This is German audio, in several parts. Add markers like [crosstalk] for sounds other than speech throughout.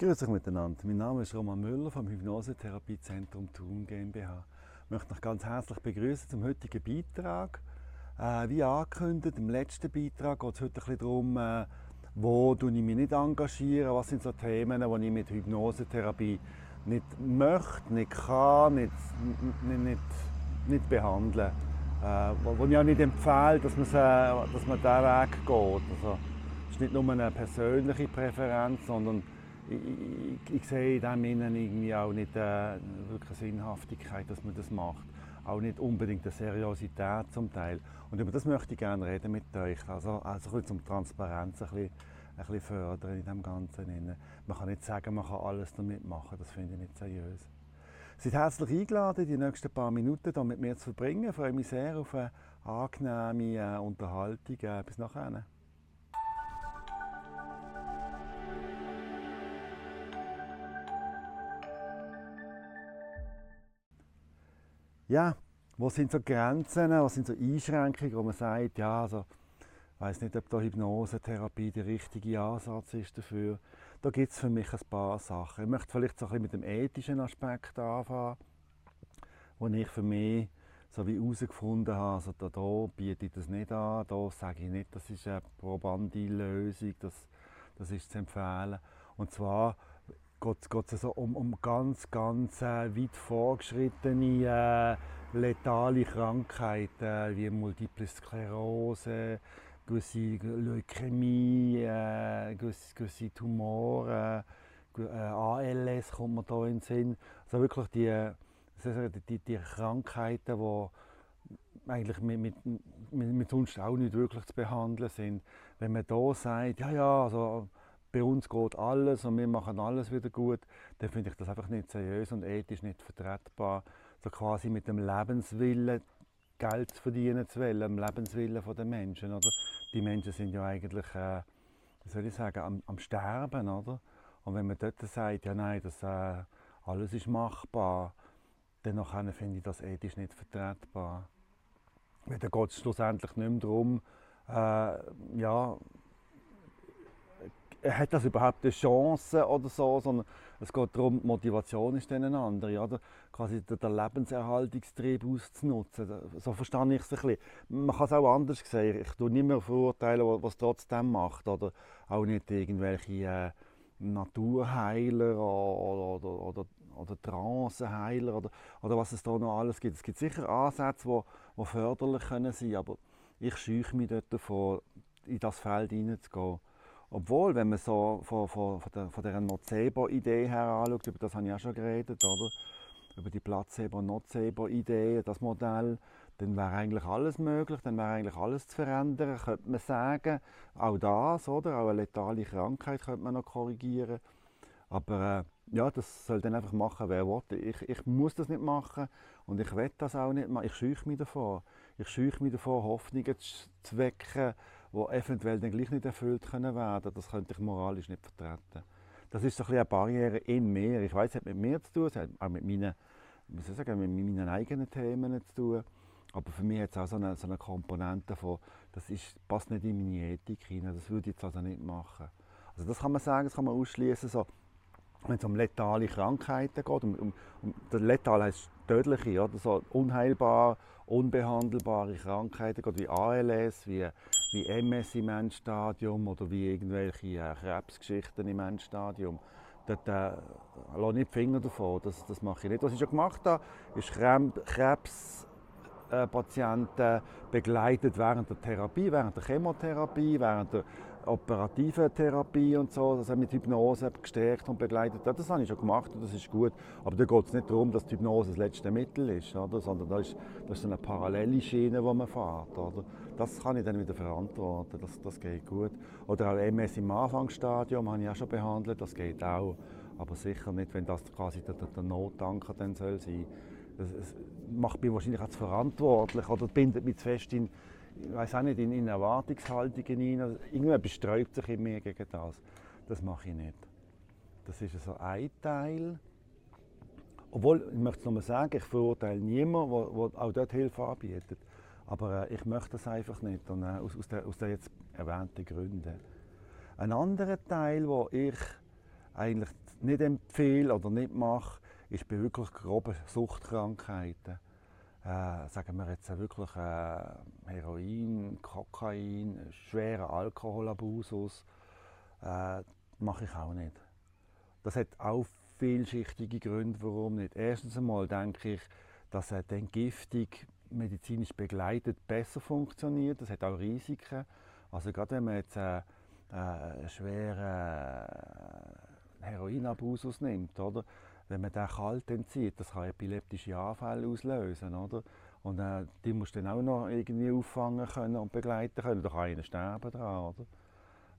Grüß euch miteinander. Mein Name ist Roman Müller vom Hypnosetherapiezentrum Thun GmbH. Ich möchte euch ganz herzlich begrüßen zum heutigen Beitrag. Äh, wie angekündigt, im letzten Beitrag geht es heute ein bisschen darum, äh, wo ich mich nicht engagieren, was sind so Themen, die ich mit Hypnosetherapie nicht möchte, nicht kann, nicht, nicht, nicht, nicht behandeln. Äh, wo, wo ich auch nicht empfehle, dass man, dass man diesen Weg geht. Also, es ist nicht nur eine persönliche Präferenz, sondern ich, ich, sehe in dem Innen irgendwie auch nicht äh, wirklich eine Sinnhaftigkeit, dass man das macht. Auch nicht unbedingt eine Seriosität zum Teil. Und über das möchte ich gerne reden mit euch. Also, also ein bisschen um Transparenz ein bisschen, ein bisschen fördern in dem Ganzen. Innen. Man kann nicht sagen, man kann alles damit machen. Das finde ich nicht seriös. Seid herzlich eingeladen, die nächsten paar Minuten hier mit mir zu verbringen. Ich freue mich sehr auf eine angenehme äh, Unterhaltung. Äh, bis nachher. Ja, wo sind so Grenzen, was sind so Einschränkungen, wo man sagt, ja, also, ich weiß nicht, ob da Hypnosetherapie der richtige Ansatz ist dafür. Da gibt es für mich ein paar Sachen. Ich möchte vielleicht so ein bisschen mit dem ethischen Aspekt anfangen, wo ich für mich so wie herausgefunden habe, also da, da biete ich das nicht an, da sage ich nicht, das ist eine probande Lösung, das, das ist zu empfehlen. Und zwar geht es so um, um ganz, ganz äh, weit fortgeschrittene äh, letale Krankheiten wie Multiple Sklerose, gewisse Leukämie, äh, gewisse, gewisse Tumore, äh, ALS kommt mir da in den Sinn. Also wirklich die, die, die Krankheiten, die eigentlich mit, mit, mit, sonst auch nicht wirklich zu behandeln sind. Wenn man da sagt, ja, ja, also bei uns geht alles und wir machen alles wieder gut, dann finde ich das einfach nicht seriös und ethisch nicht vertretbar. So quasi mit dem Lebenswillen Geld zu verdienen zu wollen, dem Lebenswillen der Menschen. Oder? Die Menschen sind ja eigentlich, äh, wie soll ich sagen, am, am, Sterben. Oder? Und wenn man dort sagt, ja nein, das, äh, alles ist machbar, dann finde ich das ethisch nicht vertretbar. Weil dann geht es schlussendlich nicht mehr darum, äh, ja, hat das überhaupt eine Chance oder so, sondern es geht darum, die Motivation ist dann eine andere, oder? quasi den Lebenserhaltungstrieb auszunutzen. So verstehe ich es ein bisschen. Man kann es auch anders sehen. Ich tue nicht mehr verurteilen, was es trotzdem macht, oder auch nicht irgendwelche äh, Naturheiler oder, oder, oder, oder Trancenheiler oder, oder was es da noch alles gibt. Es gibt sicher Ansätze, die, förderlich können sein aber ich scheue mich dort davor, in das Feld hineinzugehen. Obwohl, wenn man so von, von, von, dieser Nocebo-Idee her anschaut, über das habe ich auch schon geredet, oder? über die Placebo-Nocebo-Idee, das Modell, dann wäre eigentlich alles möglich, dann wäre eigentlich alles zu verändern, könnte man sagen. Auch das, oder? Auch eine letale Krankheit könnte man noch korrigieren. Aber äh, ja, das soll dann einfach machen, wer will. Ich, ich muss das nicht machen und ich will das auch nicht machen. Ich scheue mich davor. Ich scheue mich davor, Hoffnungen zu wecken, die eventuell dann gleich nicht erfüllt können werden. Das könnte ich moralisch nicht vertreten. Das ist so ein eine Barriere in mir. Ich weiß, es hat mit mir zu tun, es hat auch mit meinen, soll ich sagen, mit meinen eigenen Themen zu tun. Aber für mich hat es auch so eine, so eine Komponente von, das ist, passt nicht in meine Ethik hinein, das würde ich jetzt also nicht machen. Also das kann man sagen, das kann man ausschließen. So, wenn es um letale Krankheiten geht, um, um, um letal heißt tödliche, oder so unheilbar, unbehandelbare Krankheiten, geht wie ALS, wie wie MS im Endstadium oder wie irgendwelche äh, Krebsgeschichten im Endstadium. Dort äh, lasse nicht die Finger davon, das, das mache ich nicht. Was ich schon gemacht habe, ist Krebspatienten äh, begleitet während der Therapie, während der Chemotherapie, während der operativen Therapie und so, das mit Hypnose gestärkt und begleitet. Das habe ich schon gemacht und das ist gut. Aber da geht es nicht darum, dass die Hypnose das letzte Mittel ist, oder? sondern das ist, das ist eine parallele Schiene, die man fährt. Oder? Das kann ich dann wieder verantworten, das, das geht gut. Oder auch MS im Anfangsstadium habe ich auch schon behandelt, das geht auch. Aber sicher nicht, wenn das quasi der, der Notanker dann soll sein das, das macht mich wahrscheinlich auch zu verantwortlich oder bindet mich zu fest in, ich weiß auch nicht, in, in Erwartungshaltungen hinein. Also irgendwer besträubt sich in mir gegen das. Das mache ich nicht. Das ist so ein Teil. Obwohl, ich möchte es nochmal sagen, ich verurteile niemanden, der auch dort Hilfe anbietet. Aber äh, ich möchte das einfach nicht, und, äh, aus, aus, der, aus den jetzt erwähnten Gründen. Ein anderer Teil, wo ich eigentlich nicht empfehle oder nicht mache, ist bei wirklich groben Suchtkrankheiten. Äh, sagen wir jetzt wirklich äh, Heroin, Kokain, schwerer Alkoholabusus, äh, mache ich auch nicht. Das hat auch vielschichtige Gründe, warum nicht. Erstens einmal denke ich, dass eine Entgiftung medizinisch begleitet besser funktioniert. Das hat auch Risiken. Also gerade wenn man jetzt äh, äh, schweren Heroinabusus nimmt, oder? Wenn man den kalt entzieht, das kann epileptische Anfälle auslösen. Oder? Und äh, die muss dann auch noch irgendwie auffangen können und begleiten können. Da kann einer sterben dran. Oder?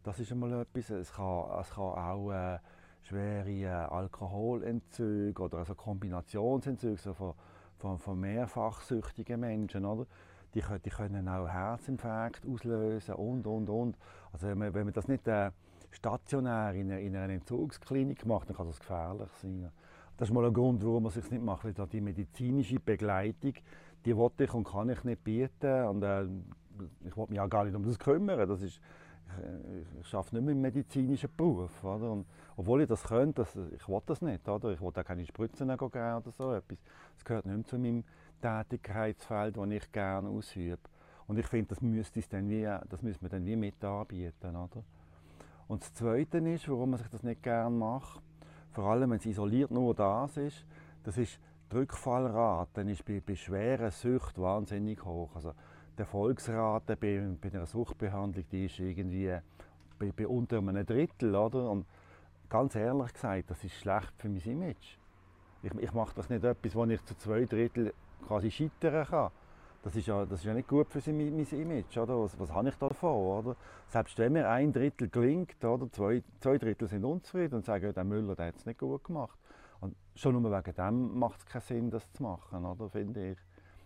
Das ist einmal etwas. Es kann, es kann auch äh, schwere äh, Alkoholentzüge oder also Kombinationsentzüge so von, von, von mehrfachsüchtigen Menschen. Oder? Die, die können auch Herzinfarkt auslösen und, und, und. Also wenn man, wenn man das nicht äh, stationär in, in einer Entzugsklinik macht, dann kann das gefährlich sein. Das ist mal ein Grund, warum man es nicht macht, weil die medizinische Begleitung, die wollte ich und kann ich nicht bieten. Und, äh, ich wollte mich auch gar nicht um das kümmern. Das ist, ich, ich arbeite nicht mehr im medizinischen Beruf. Oder? Und, obwohl ich das könnte, das, ich will das nicht. Oder? Ich will auch keine Spritzen geben oder so etwas. Das gehört nicht mehr zu meinem Tätigkeitsfeld, das ich gerne ausübe. Und ich finde, das müsste, dann wie, das müsste man dann wie mit anbieten. Oder? Und das Zweite ist, warum man sich das nicht gerne macht, vor allem wenn es isoliert nur das ist, das ist die Rückfallrate ist bei, bei schweren Süchten wahnsinnig hoch. Also die Erfolgsrate bei, bei einer Suchtbehandlung die ist irgendwie bei, bei unter einem Drittel. Oder? Und ganz ehrlich gesagt, das ist schlecht für mein Image. Ich, ich mache das nicht etwas, wo ich zu zwei Drittel quasi scheitern kann. Das ist ja, das ist ja nicht gut für mein, mein Image. Oder? Was, was habe ich davon? Oder? Selbst wenn mir ein Drittel gelingt, oder? Zwei, zwei Drittel sind unzufrieden und sagen, der Müller hat es nicht gut gemacht. Und schon nur wegen dem macht es keinen Sinn, das zu machen, oder? finde ich.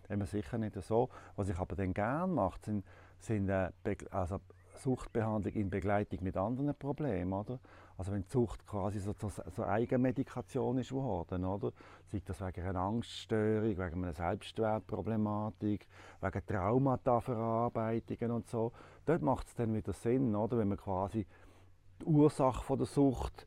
Immer sicher nicht so. Was ich aber dann gerne mache, sind, sind äh, also Suchtbehandlung in Begleitung mit anderen Problemen. Oder? Also wenn die Sucht quasi so, so, so Eigenmedikation ist geworden, oder? sei das wegen einer Angststörung, wegen einer Selbstwertproblematik, wegen Traumata-Verarbeitungen und so, dort macht es dann wieder Sinn, oder? wenn man quasi die Ursache von der Sucht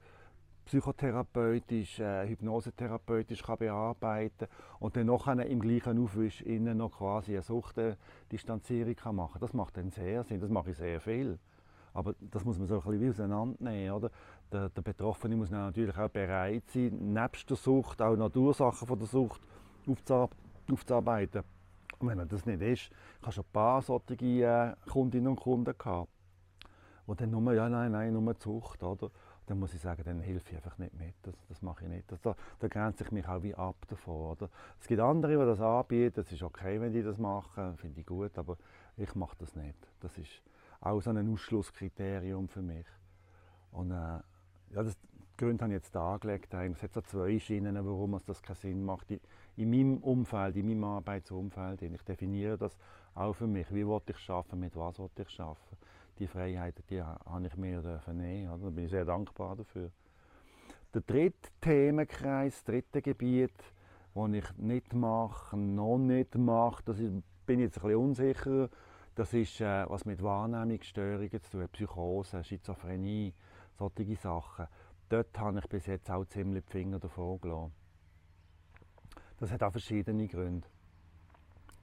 psychotherapeutisch, äh, hypnosetherapeutisch kann bearbeiten und dann noch im gleichen Aufwisch innen noch quasi eine Suchtdistanzierung kann machen. Das macht dann sehr Sinn, das mache ich sehr viel. Aber das muss man so ein bisschen auseinandernehmen. Oder? Der, der Betroffene muss natürlich auch bereit sein, nebst der Sucht auch noch die Ursachen von der Sucht aufzuarbeiten. Und wenn er das nicht ist, ich schon ein paar solche äh, Kundinnen und Kunden gehabt, die dann nur, ja nein, nein, nur die Sucht. Oder? Dann muss ich sagen, dann helfe ich einfach nicht mit. Das, das mache ich nicht. Das, da, da grenze ich mich auch wie ab davon. Oder? Es gibt andere, die das anbieten. Es ist okay, wenn die das machen. Finde ich gut. Aber ich mache das nicht. Das ist auch so ein Ausschlusskriterium für mich. Und, äh, ja, das, Gründe habe ich jetzt dargelegt. Es hat so zwei Schienen, warum es das keinen Sinn macht. In meinem Umfeld, in meinem Arbeitsumfeld. Ich definiere das auch für mich. Wie will ich arbeiten, mit was will ich arbeiten die Freiheiten die habe ich mir nehmen. Oder? Da bin ich sehr dankbar dafür. Der dritte Themenkreis, das dritte Gebiet, das ich nicht mache, noch nicht mache, das ist, bin ich jetzt ein bisschen unsicher, das ist, äh, was mit Wahrnehmungsstörungen zu tun, Psychose, Schizophrenie, solche Sachen. Dort habe ich bis jetzt auch ziemlich die Finger davon gelassen. Das hat auch verschiedene Gründe.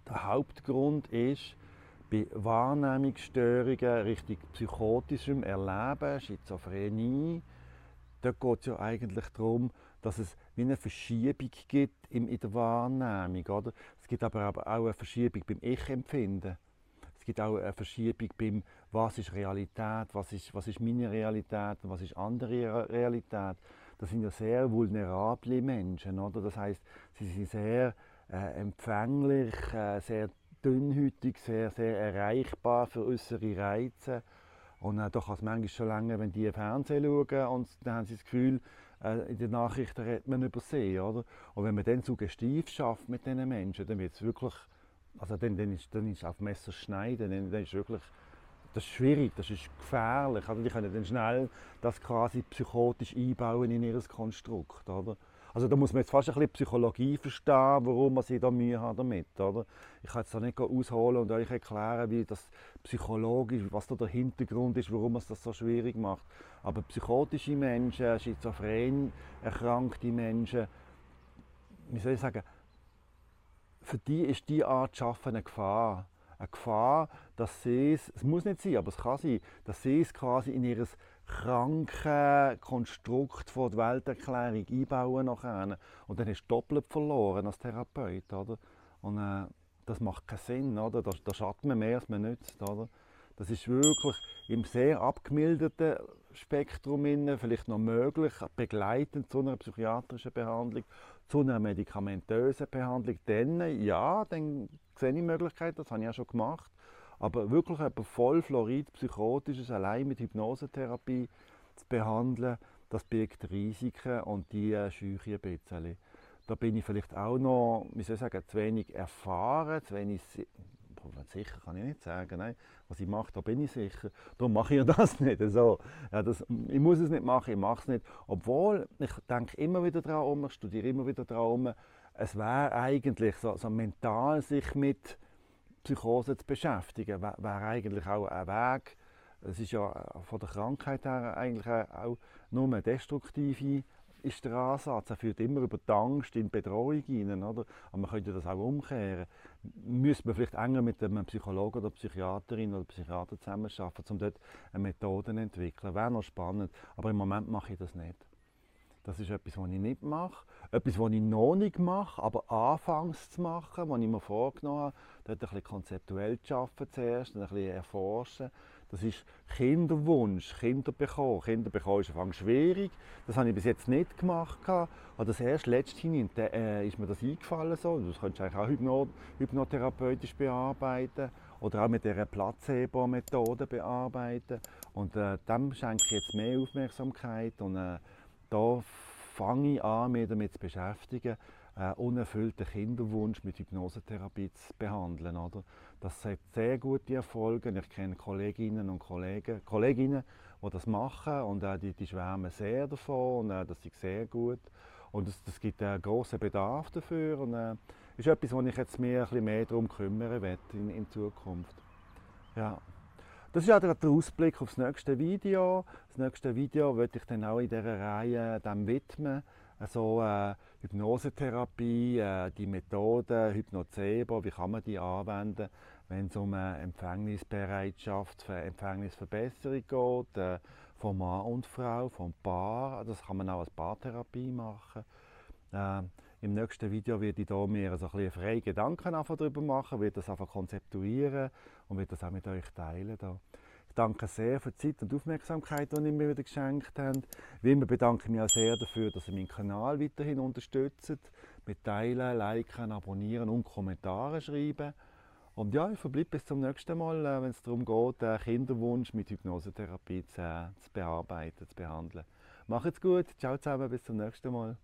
Der Hauptgrund ist, bei Wahrnehmungsstörungen richtig psychotischem Erleben, Schizophrenie, da geht es ja eigentlich darum, dass es wie eine Verschiebung gibt in der Wahrnehmung. Oder? Es gibt aber auch eine Verschiebung beim Ich-Empfinden. Es gibt auch eine Verschiebung beim, was ist Realität, was ist, was ist meine Realität und was ist andere Realität. Das sind ja sehr vulnerable Menschen. Oder? Das heißt, sie sind sehr äh, empfänglich, äh, sehr dünnhütig, sehr, sehr erreichbar für äußere Reize. Und äh, da kann es manchmal schon länger, wenn die Fernsehen schauen und dann haben sie das Gefühl, äh, in den Nachrichten redet man über sie. Oder? Und wenn man dann suggestiv schafft mit diesen Menschen, dann wird es wirklich, also dann, dann, ist, dann ist auf Messer schneiden, dann, dann ist wirklich, das ist schwierig, das ist gefährlich. Also die können dann schnell das quasi psychotisch einbauen in ihr Konstrukt. Oder? Also da muss man jetzt fast ein bisschen Psychologie verstehen, warum man sie da Mühe hat damit, oder? Ich kann jetzt da nicht ausholen und euch erklären, wie das psychologisch, was da der Hintergrund ist, warum es das so schwierig macht. Aber psychotische Menschen, schizophren erkrankte Menschen, wie soll ich sagen, für die ist die Art zu arbeiten eine Gefahr. Eine Gefahr, dass sie es, es muss nicht sein, aber es kann sein, dass sie es quasi in ihr kranken Konstrukt von der Welterklärung einbauen nachher. Und dann hast du doppelt verloren als Therapeut. Oder? Und äh, das macht keinen Sinn. Oder? Da, da schadet man mehr, als man nützt. Oder? Das ist wirklich im sehr abgemilderten Spektrum vielleicht noch möglich, begleitend zu einer psychiatrischen Behandlung, zu einer medikamentösen Behandlung. Dann, ja, dann sehe ich Möglichkeiten, das habe ich ja schon gemacht. Aber wirklich etwa voll Fluorid, psychotisches, allein mit Hypnosetherapie zu behandeln, das birgt Risiken und die äh, scheue ich ein bisschen. Da bin ich vielleicht auch noch, wie soll ich sagen, zu wenig erfahren, zu wenig sicher kann ich nicht sagen, nein, was ich mache, da bin ich sicher. Darum mache ich [laughs] das nicht. So, ja, das, ich muss es nicht machen, ich mache es nicht. Obwohl, ich denke immer wieder daran ich studiere immer wieder daran es wäre eigentlich so, so mental sich mit Psychose zu beschäftigen, wäre wär eigentlich auch ein Weg. Es ist ja von der Krankheit her eigentlich auch nur eine destruktive ist der Ansatz. Er führt immer über die Angst in Bedrohung hinein. Oder? Aber man könnte das auch umkehren. Müsste man vielleicht enger mit einem Psychologen oder Psychiaterin oder Psychiater zusammenarbeiten, um dort eine Methode zu entwickeln. Wäre noch spannend. Aber im Moment mache ich das nicht. Das ist etwas, was ich nicht mache. Etwas, was ich noch nicht mache, aber anfangs zu machen, was ich mir vorgenommen habe, dort ein bisschen konzeptuell zu arbeiten zuerst, ein bisschen erforschen. Das ist Kinderwunsch, Kinder bekommen. Kinder bekommen ist am schwierig. Das habe ich bis jetzt nicht gemacht. Aber das erst letzthin äh, ist mir das eingefallen. So. Das könntest du eigentlich auch hypno hypnotherapeutisch bearbeiten oder auch mit dieser Placebo-Methode bearbeiten. Und äh, dem schenke ich jetzt mehr Aufmerksamkeit. Und äh, da fange ich an, mich damit zu beschäftigen, äh, unerfüllten Kinderwunsch mit Hypnosetherapie zu behandeln. Oder? Das hat sehr gute Erfolge. Ich kenne Kolleginnen und Kollegen, Kolleginnen, die das machen und äh, die, die schwärmen sehr davon und äh, das ist sehr gut. Und es, es gibt einen grossen Bedarf dafür und äh, ist etwas, wo ich jetzt mehr, ein bisschen mehr darum kümmern werde in, in Zukunft. Ja. Das ist der Ausblick auf das nächste Video. Das nächste Video werde ich dann auch in dieser Reihe dem widmen. Also, äh, Hypnosetherapie, äh, die Methode Hypnocebo, wie kann man die anwenden, wenn es um eine Empfängnisbereitschaft Empfängnisverbesserung geht, äh, von Mann und Frau, vom Paar. Das kann man auch als Paartherapie machen. Äh, Im nächsten Video werde ich da mir so ein freie Gedanken darüber machen, werde das einfach konzeptuieren und werde das auch mit euch teilen. Da. Ich danke sehr für die Zeit und Aufmerksamkeit, die ihr mir wieder geschenkt habt. Wie immer bedanke ich mich auch sehr dafür, dass ihr meinen Kanal weiterhin unterstützt. Mit Teilen, Liken, Abonnieren und Kommentaren schreiben. Und ja, ich verbleibe bis zum nächsten Mal, äh, wenn es darum geht, den Kinderwunsch mit Hypnosetherapie zu, äh, zu bearbeiten, zu behandeln. Macht's gut, ciao zusammen, bis zum nächsten Mal.